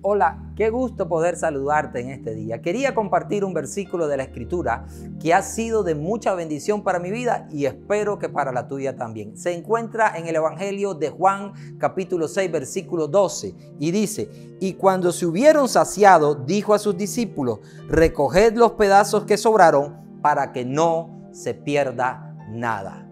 Hola, qué gusto poder saludarte en este día. Quería compartir un versículo de la Escritura que ha sido de mucha bendición para mi vida y espero que para la tuya también. Se encuentra en el Evangelio de Juan capítulo 6 versículo 12 y dice, y cuando se hubieron saciado, dijo a sus discípulos, recoged los pedazos que sobraron para que no se pierda nada.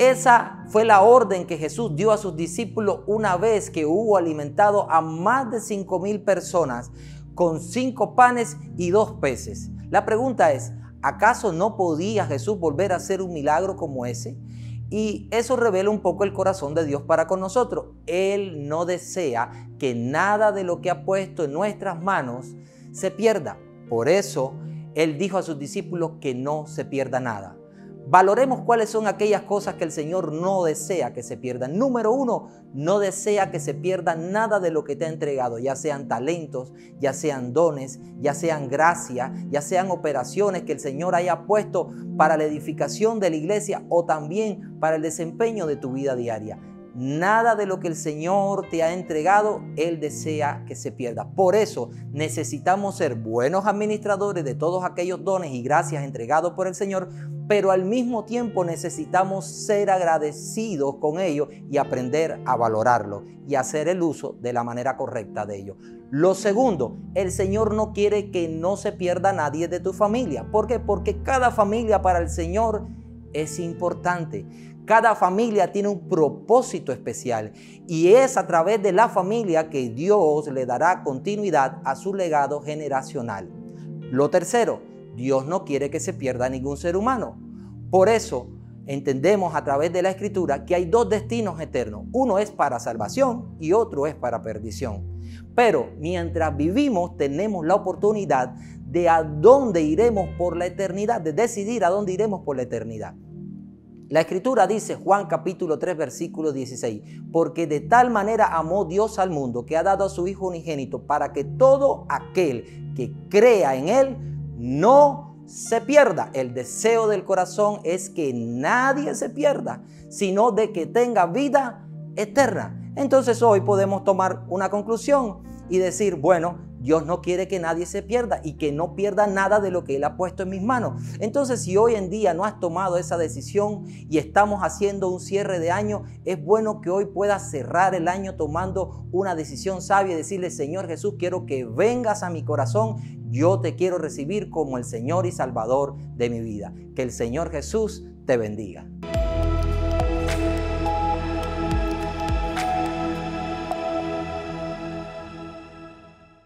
Esa fue la orden que Jesús dio a sus discípulos una vez que hubo alimentado a más de cinco mil personas con cinco panes y dos peces. La pregunta es, ¿acaso no podía Jesús volver a hacer un milagro como ese? Y eso revela un poco el corazón de Dios para con nosotros. Él no desea que nada de lo que ha puesto en nuestras manos se pierda. Por eso Él dijo a sus discípulos que no se pierda nada. Valoremos cuáles son aquellas cosas que el Señor no desea que se pierdan. Número uno, no desea que se pierda nada de lo que te ha entregado, ya sean talentos, ya sean dones, ya sean gracia, ya sean operaciones que el Señor haya puesto para la edificación de la iglesia o también para el desempeño de tu vida diaria. Nada de lo que el Señor te ha entregado, Él desea que se pierda. Por eso necesitamos ser buenos administradores de todos aquellos dones y gracias entregados por el Señor, pero al mismo tiempo necesitamos ser agradecidos con ellos y aprender a valorarlo y hacer el uso de la manera correcta de ellos. Lo segundo, el Señor no quiere que no se pierda nadie de tu familia. ¿Por qué? Porque cada familia para el Señor es importante. Cada familia tiene un propósito especial y es a través de la familia que Dios le dará continuidad a su legado generacional. Lo tercero, Dios no quiere que se pierda ningún ser humano. Por eso entendemos a través de la escritura que hay dos destinos eternos. Uno es para salvación y otro es para perdición. Pero mientras vivimos tenemos la oportunidad de a dónde iremos por la eternidad, de decidir a dónde iremos por la eternidad. La escritura dice, Juan capítulo 3, versículo 16, porque de tal manera amó Dios al mundo que ha dado a su Hijo unigénito para que todo aquel que crea en Él no se pierda. El deseo del corazón es que nadie se pierda, sino de que tenga vida eterna. Entonces hoy podemos tomar una conclusión y decir, bueno, Dios no quiere que nadie se pierda y que no pierda nada de lo que Él ha puesto en mis manos. Entonces, si hoy en día no has tomado esa decisión y estamos haciendo un cierre de año, es bueno que hoy puedas cerrar el año tomando una decisión sabia y decirle, Señor Jesús, quiero que vengas a mi corazón. Yo te quiero recibir como el Señor y Salvador de mi vida. Que el Señor Jesús te bendiga.